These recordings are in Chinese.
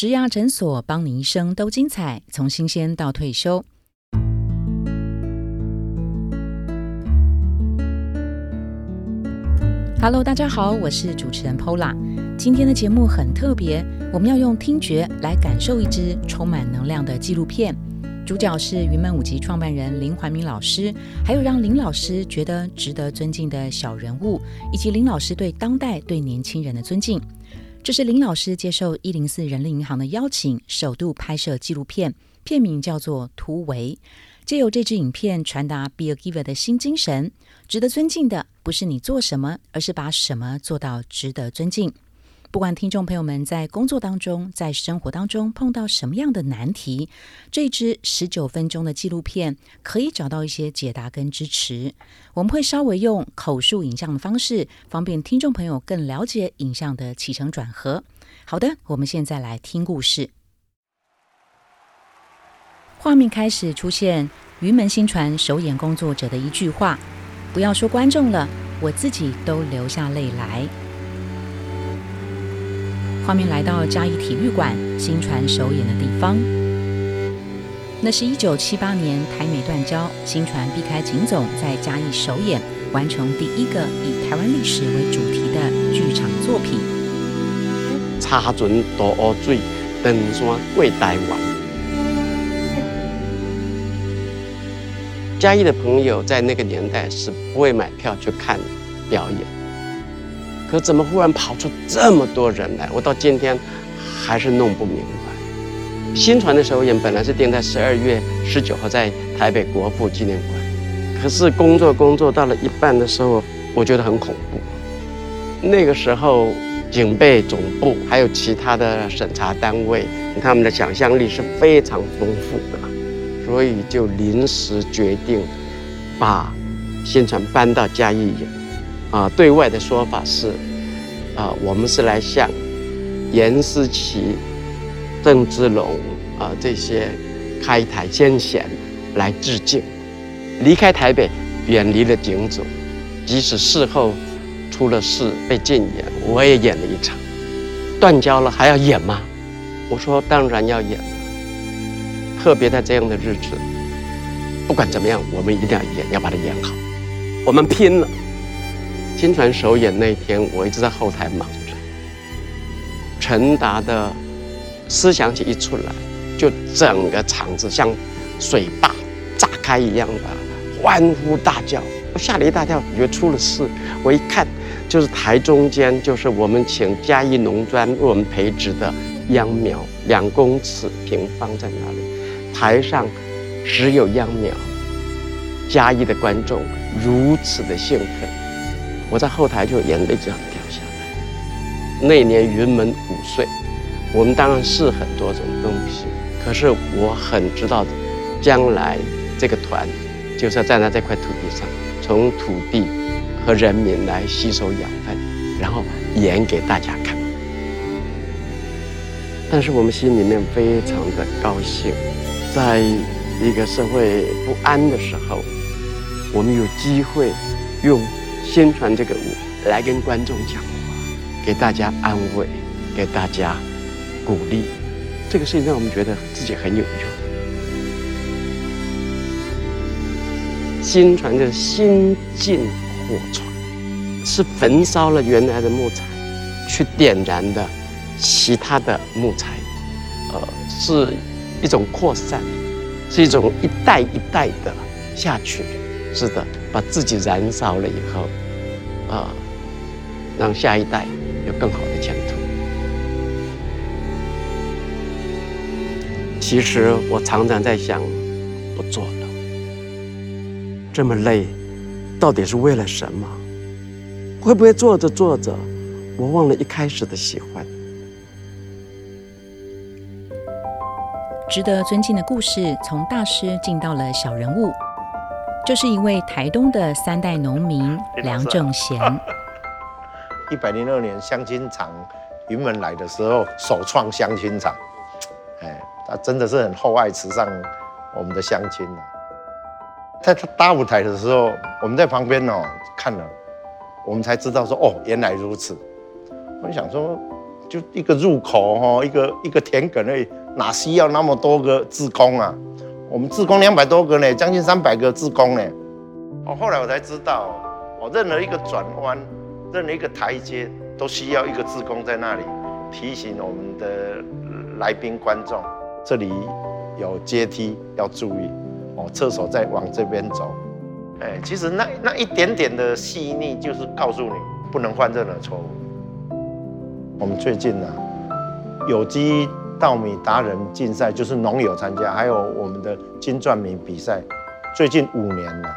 植牙诊所，帮你一生都精彩，从新鲜到退休。Hello，大家好，我是主持人 Pola。今天的节目很特别，我们要用听觉来感受一支充满能量的纪录片。主角是云门舞集创办人林怀民老师，还有让林老师觉得值得尊敬的小人物，以及林老师对当代、对年轻人的尊敬。这是林老师接受一零四人力银行的邀请，首度拍摄纪录片，片名叫做《突围》，借由这支影片传达 “Be a Giver” 的新精神。值得尊敬的不是你做什么，而是把什么做到值得尊敬。不管听众朋友们在工作当中、在生活当中碰到什么样的难题，这支十九分钟的纪录片可以找到一些解答跟支持。我们会稍微用口述影像的方式，方便听众朋友更了解影像的起承转合。好的，我们现在来听故事。画面开始出现于门新传首演工作者的一句话：“不要说观众了，我自己都流下泪来。”画面来到嘉义体育馆新传首演的地方，那是一九七八年台美断交，新传避开警总在嘉义首演，完成第一个以台湾历史为主题的剧场作品。插船渡乌水，登山过台湾。嘉义的朋友在那个年代是不会买票去看表演。可怎么忽然跑出这么多人来？我到今天还是弄不明白。新传的首演本来是定在十二月十九号在台北国父纪念馆，可是工作工作到了一半的时候，我觉得很恐怖。那个时候警备总部还有其他的审查单位，他们的想象力是非常丰富的，所以就临时决定把新传搬到嘉义演。啊，对外的说法是，啊，我们是来向严思琪、郑芝龙啊这些开台先贤来致敬。离开台北，远离了景总，即使事后出了事被禁演，我也演了一场。断交了还要演吗？我说当然要演。特别在这样的日子，不管怎么样，我们一定要演，要把它演好。我们拼了。新传首演那天，我一直在后台忙着。陈达的思想起一出来，就整个场子像水坝炸开一样的欢呼大叫，我吓了一大跳，以为出了事。我一看，就是台中间，就是我们请嘉义农专为我们培植的秧苗，两公尺平方在那里，台上只有秧苗。嘉义的观众如此的兴奋。我在后台就眼泪这样掉下来。那年云门五岁，我们当然是很多种东西，可是我很知道，将来这个团就是要站在这块土地上，从土地和人民来吸收养分，然后演给大家看。但是我们心里面非常的高兴，在一个社会不安的时候，我们有机会用。宣传这个舞来跟观众讲话，给大家安慰，给大家鼓励，这个事情让我们觉得自己很有用。新传的新进火船是焚烧了原来的木材，去点燃的其他的木材，呃，是一种扩散，是一种一代一代的下去。是的，把自己燃烧了以后，啊，让下一代有更好的前途。其实我常常在想，不做了，这么累，到底是为了什么？会不会做着做着，我忘了一开始的喜欢？值得尊敬的故事，从大师进到了小人物。这是一位台东的三代农民梁正贤。一百零二年相亲场云门来的时候，首创相亲场，哎，他真的是很厚爱慈善我们的相亲啊。在他搭舞台的时候，我们在旁边哦看了，我们才知道说哦，原来如此。我想说，就一个入口哈，一个一个田埂而已，哪需要那么多个志工啊？我们自工两百多个呢，将近三百个自工呢。哦，后来我才知道，哦，任何一个转弯，任何一个台阶，都需要一个自工在那里提醒我们的来宾观众，这里有阶梯要注意。哦，厕所再往这边走。哎，其实那那一点点的细腻，就是告诉你不能犯任何错误。我们最近呢，有机稻米达人竞赛，就是农友参加，还有我们的金钻米比赛，最近五年了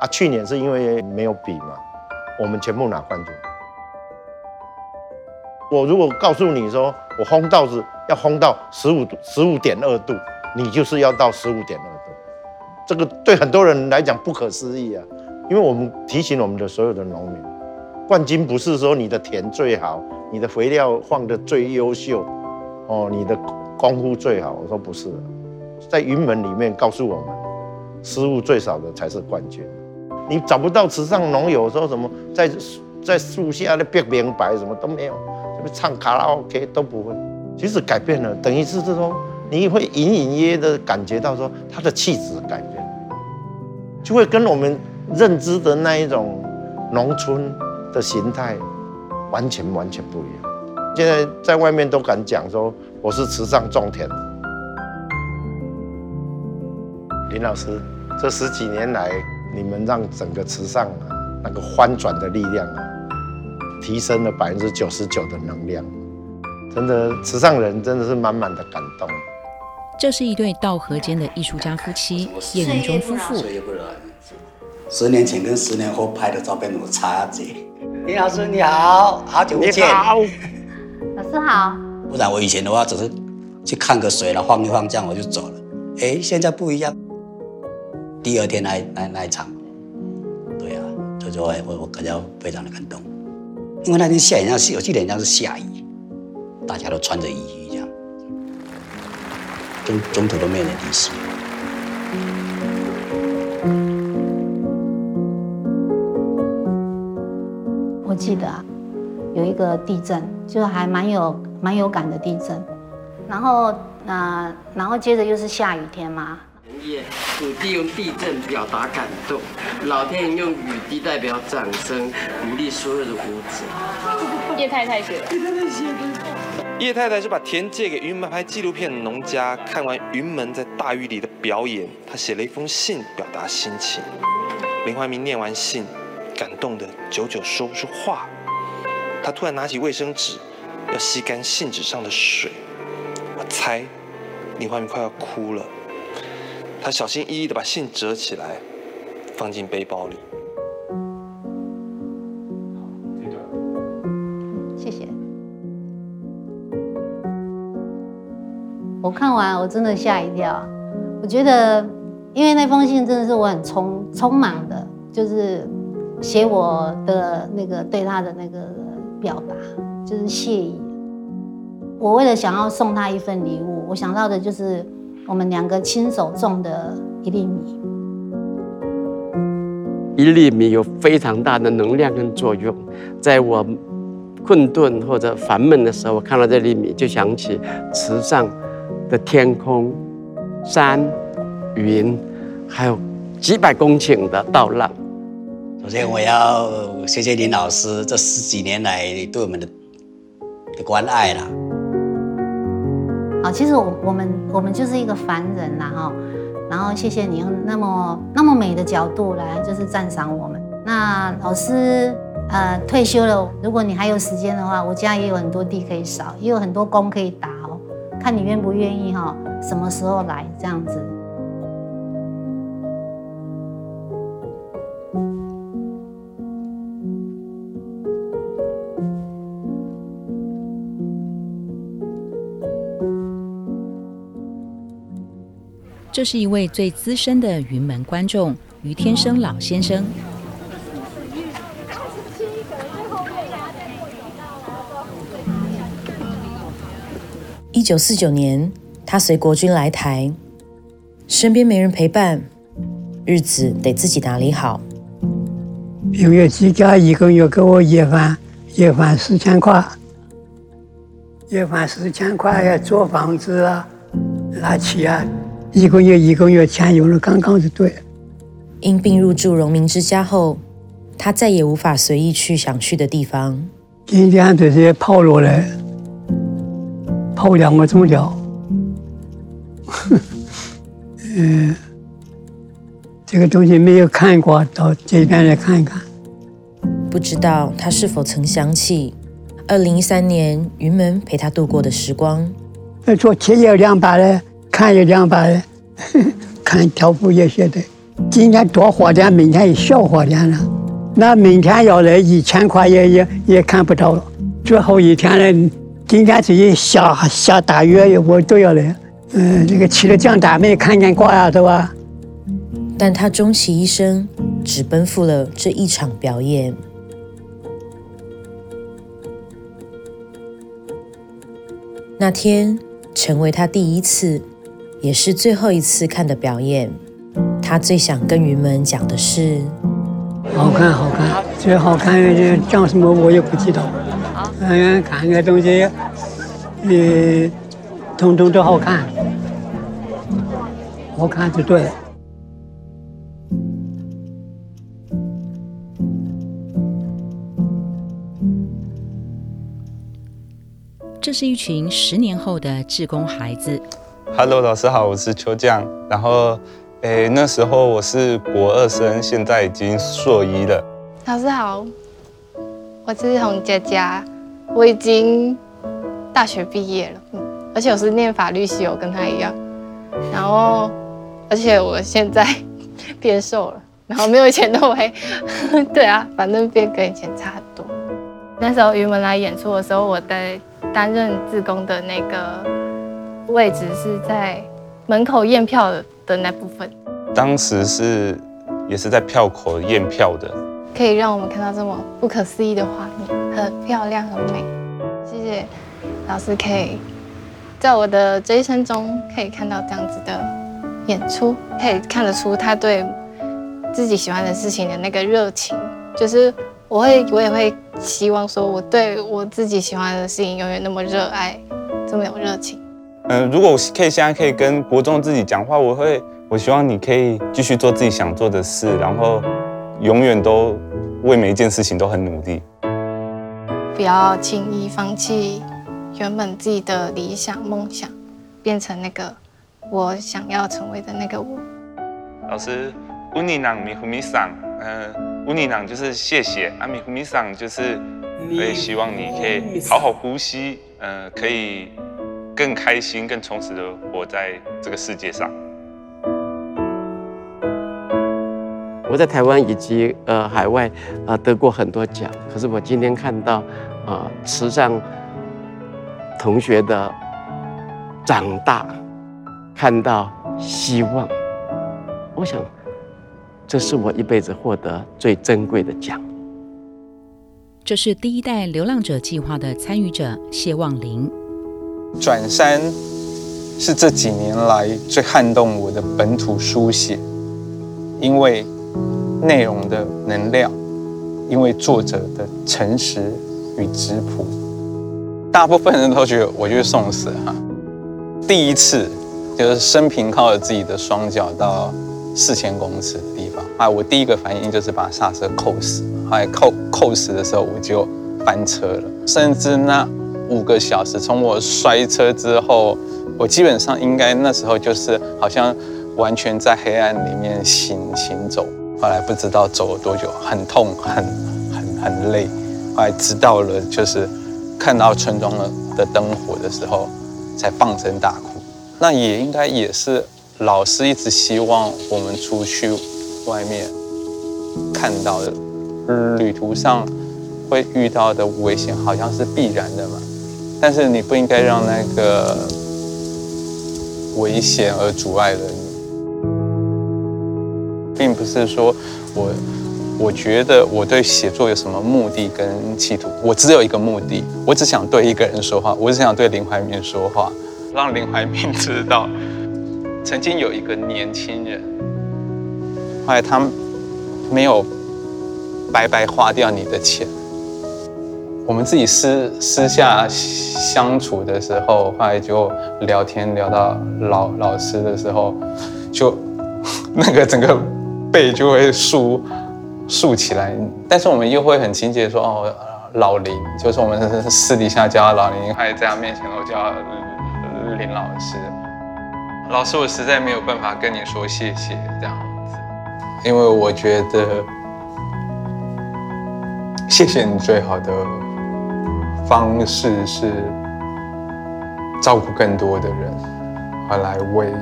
啊。去年是因为没有比嘛，我们全部拿冠军。我如果告诉你说，我烘稻子要烘到十五度、十五点二度，你就是要到十五点二度。这个对很多人来讲不可思议啊，因为我们提醒我们的所有的农民，冠军不是说你的田最好，你的肥料放的最优秀，哦，你的功夫最好。我说不是，在云门里面告诉我们，失误最少的才是冠军。你找不到池上农友说什么在在树下的别明白什么都没有，什么唱卡拉 OK 都不会。其实改变了，等于是说你会隐隐约的感觉到说他的气质改变。就会跟我们认知的那一种农村的形态完全完全不一样。现在在外面都敢讲说我是慈善种田。林老师，这十几年来，你们让整个慈善啊那个翻转的力量啊，提升了百分之九十九的能量，真的慈善人真的是满满的感动。这是一对道河间的艺术家夫妻叶云中夫妇。十年前跟十年后拍的照片有差距。林老师你好，好久不见。你好，老师好。不然我以前的话只是去看个水了，晃一晃这样我就走了。哎，现在不一样。第二天来来来一场，对啊，所以说我我感觉非常的感动，因为那天下雨，像是我记得像是下雨，大家都穿着雨衣这样。中中途都没有人离席。我记得啊，有一个地震，就是还蛮有蛮有感的地震。然后呃，然后接着又是下雨天嘛。土地用地震表达感动，老天爷用雨滴代表掌声，鼓励所有的舞者。叶太太写的。叶太太是把田借给云门拍纪录片的农家，看完云门在大雨里的表演，她写了一封信表达心情。林怀民念完信，感动的久久说不出话。他突然拿起卫生纸，要吸干信纸上的水。我猜，林怀民快要哭了。他小心翼翼地把信折起来，放进背包里。谢谢。我看完，我真的吓一跳。我觉得，因为那封信真的是我很匆匆忙的，就是写我的那个对他的那个表达，就是谢意。我为了想要送他一份礼物，我想到的就是我们两个亲手种的一粒米。一粒米有非常大的能量跟作用，在我困顿或者烦闷的时候，我看到这粒米，就想起池上。的天空、山、云，还有几百公顷的稻浪。首先，我要谢谢林老师这十几年来对我们的的关爱啦。好，其实我我们我们就是一个凡人啦哈，然后谢谢你用那么那么美的角度来就是赞赏我们。那老师呃退休了，如果你还有时间的话，我家也有很多地可以扫，也有很多工可以打哦。看你愿不愿意哈，什么时候来这样子？这是一位最资深的云门观众于天生老先生。一九四九年，他随国军来台，身边没人陪伴，日子得自己打理好。因为自家一个月给我一万一万四千块，一万四千块要，租房子啊，拿起啊，一个月一个月钱有了刚刚就对了。因病入住荣民之家后，他再也无法随意去想去的地方。今天这些跑路来，跑两个钟了。嗯，这个东西没有看过，到这边来看一看。不知道他是否曾想起二零一三年云门陪他度过的时光。那做铁也两把的，看也两把的，看条幅也写的。今天多花点，明天也少花点了。那明天要来一千块也也也看不到了。最后一天了，今天这一下下大雨，我都要来。嗯，这个去了江大没看见瓜呀，对吧。但他终其一生只奔赴了这一场表演。那天成为他第一次，也是最后一次看的表演。他最想跟云门讲的是：好看，好看，最好看的讲什么我也不知道。嗯，看个东西，嗯，通通都好看，好看就对。这是一群十年后的志工孩子。Hello，老师好，我是邱酱。然后，诶，那时候我是国二生，现在已经硕一了。老师好，我是洪佳佳，我已经大学毕业了，嗯，而且我是念法律系，我跟他一样。然后，而且我现在变瘦了，然后没有以前那么黑。对啊，反正变跟以前差很多。那时候云文来演出的时候，我在。担任志工的那个位置是在门口验票的那部分。当时是也是在票口验票的，可以让我们看到这么不可思议的画面，很漂亮，很美。谢谢老师，可以在我的这一生中可以看到这样子的演出，可以看得出他对自己喜欢的事情的那个热情，就是。我会，我也会希望说，我对我自己喜欢的事情永远那么热爱，这么有热情。嗯，如果我可以现在可以跟国中自己讲话，我会，我希望你可以继续做自己想做的事，然后永远都为每一件事情都很努力。不要轻易放弃原本自己的理想梦想，变成那个我想要成为的那个我。老师，乌尼朗米胡米桑，嗯。乌尼朗就是谢谢，阿米胡米桑就是，所以希望你可以好好呼吸，呃，可以更开心、更充实的活在这个世界上。我在台湾以及呃海外啊得过很多奖，可是我今天看到啊慈善同学的长大，看到希望，我想。这是我一辈子获得最珍贵的奖。这是第一代流浪者计划的参与者谢望林。转山是这几年来最撼动我的本土书写，因为内容的能量，因为作者的诚实与质朴。大部分人都觉得我就是送死哈。第一次就是生平靠着自己的双脚到四千公尺的地方。啊！我第一个反应就是把刹车扣死，后来扣扣死的时候，我就翻车了。甚至那五个小时，从我摔车之后，我基本上应该那时候就是好像完全在黑暗里面行行走。后来不知道走了多久，很痛，很很很累。后来直到了就是看到村庄的的灯火的时候，才放声大哭。那也应该也是老师一直希望我们出去。外面看到的旅途上会遇到的危险，好像是必然的嘛。但是你不应该让那个危险而阻碍了你，并不是说我我觉得我对写作有什么目的跟企图，我只有一个目的，我只想对一个人说话，我只想对林怀民说话，让林怀民知道，曾经有一个年轻人。后来他没有白白花掉你的钱，我们自己私私下相处的时候，后来就聊天聊到老老师的时候，就 那个整个背就会竖竖起来。但是我们又会很亲切说哦，老林，就是我们私底下叫老林，还在他面前我叫林老师。老师，我实在没有办法跟你说谢谢这样子，因为我觉得谢谢你最好的。方式是照顾更多的人，而来为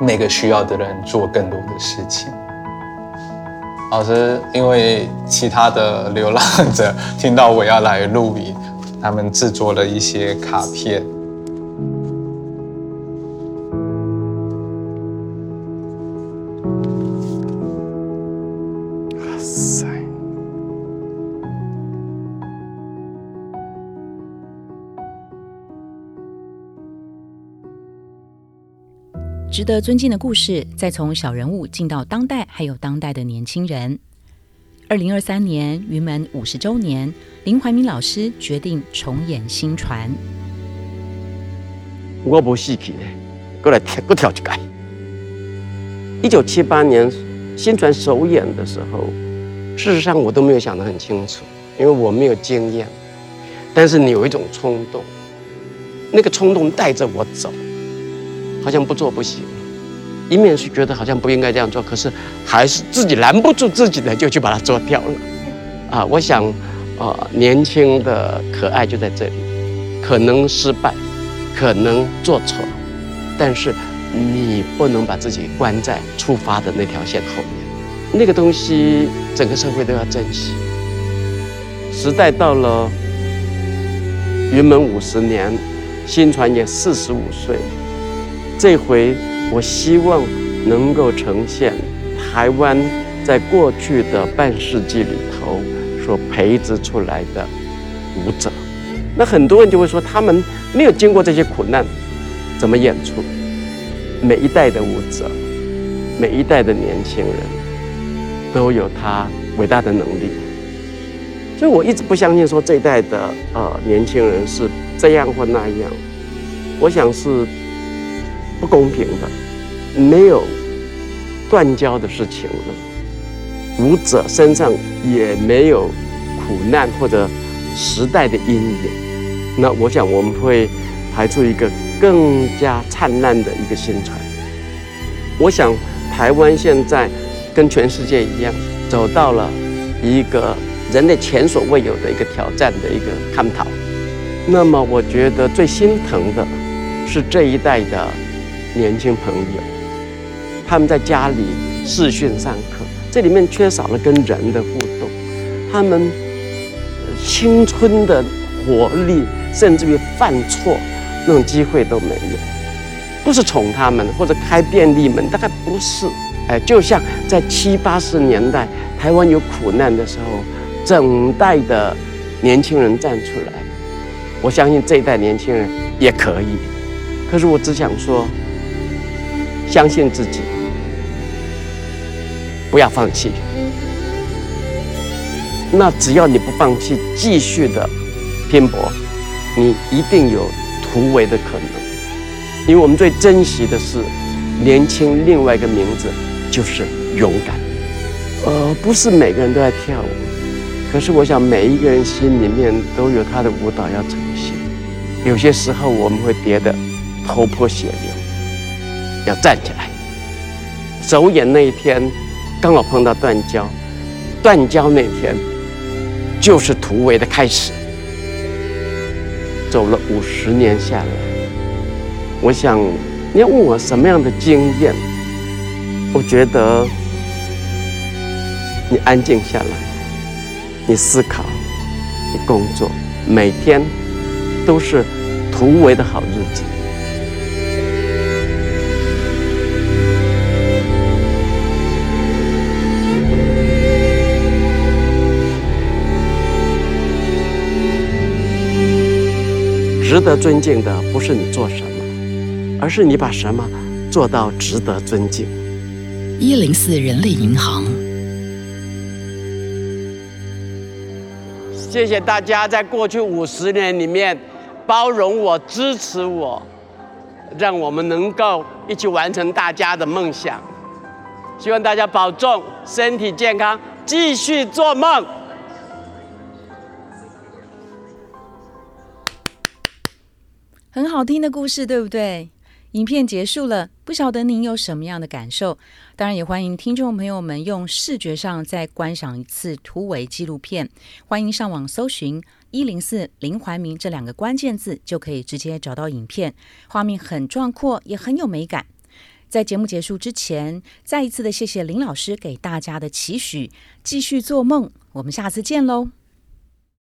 每个需要的人做更多的事情。老师，因为其他的流浪者听到我要来露营，他们制作了一些卡片。值得尊敬的故事，再从小人物进到当代，还有当代的年轻人。二零二三年云门五十周年，林怀民老师决定重演新传。我不死去嘞，过来跳，过跳一届。一九七八年新传首演的时候，事实上我都没有想得很清楚，因为我没有经验。但是你有一种冲动，那个冲动带着我走。好像不做不行，一面是觉得好像不应该这样做，可是还是自己拦不住自己的，就去把它做掉了。啊，我想，啊，年轻的可爱就在这里，可能失败，可能做错，但是你不能把自己关在出发的那条线后面。那个东西，整个社会都要珍惜。时代到了云门五十年，新传也四十五岁。这回，我希望能够呈现台湾在过去的半世纪里头所培植出来的舞者。那很多人就会说，他们没有经过这些苦难，怎么演出？每一代的舞者，每一代的年轻人，都有他伟大的能力。所以我一直不相信说这一代的呃年轻人是这样或那样。我想是。不公平的，没有断交的事情了。舞者身上也没有苦难或者时代的阴影。那我想我们会排出一个更加灿烂的一个新传。我想台湾现在跟全世界一样，走到了一个人类前所未有的一个挑战的一个探讨。那么我觉得最心疼的是这一代的。年轻朋友，他们在家里视讯上课，这里面缺少了跟人的互动，他们青春的活力，甚至于犯错那种机会都没有。不是宠他们或者开便利门，大概不是。哎，就像在七八十年代台湾有苦难的时候，整代的年轻人站出来，我相信这一代年轻人也可以。可是我只想说。相信自己，不要放弃。那只要你不放弃，继续的拼搏，你一定有突围的可能。因为我们最珍惜的是年轻，另外一个名字就是勇敢。呃，不是每个人都在跳舞，可是我想每一个人心里面都有他的舞蹈要呈现。有些时候我们会跌得头破血流。要站起来。首演那一天，刚好碰到断交，断交那天就是突围的开始。走了五十年下来，我想你要问我什么样的经验，我觉得你安静下来，你思考，你工作，每天都是突围的好日子。值得尊敬的不是你做什么，而是你把什么做到值得尊敬。一零四人类银行，谢谢大家在过去五十年里面包容我、支持我，让我们能够一起完成大家的梦想。希望大家保重，身体健康，继续做梦。很好听的故事，对不对？影片结束了，不晓得您有什么样的感受？当然，也欢迎听众朋友们用视觉上再观赏一次突围纪录片。欢迎上网搜寻“一零四林怀民”这两个关键字，就可以直接找到影片。画面很壮阔，也很有美感。在节目结束之前，再一次的谢谢林老师给大家的期许，继续做梦。我们下次见喽！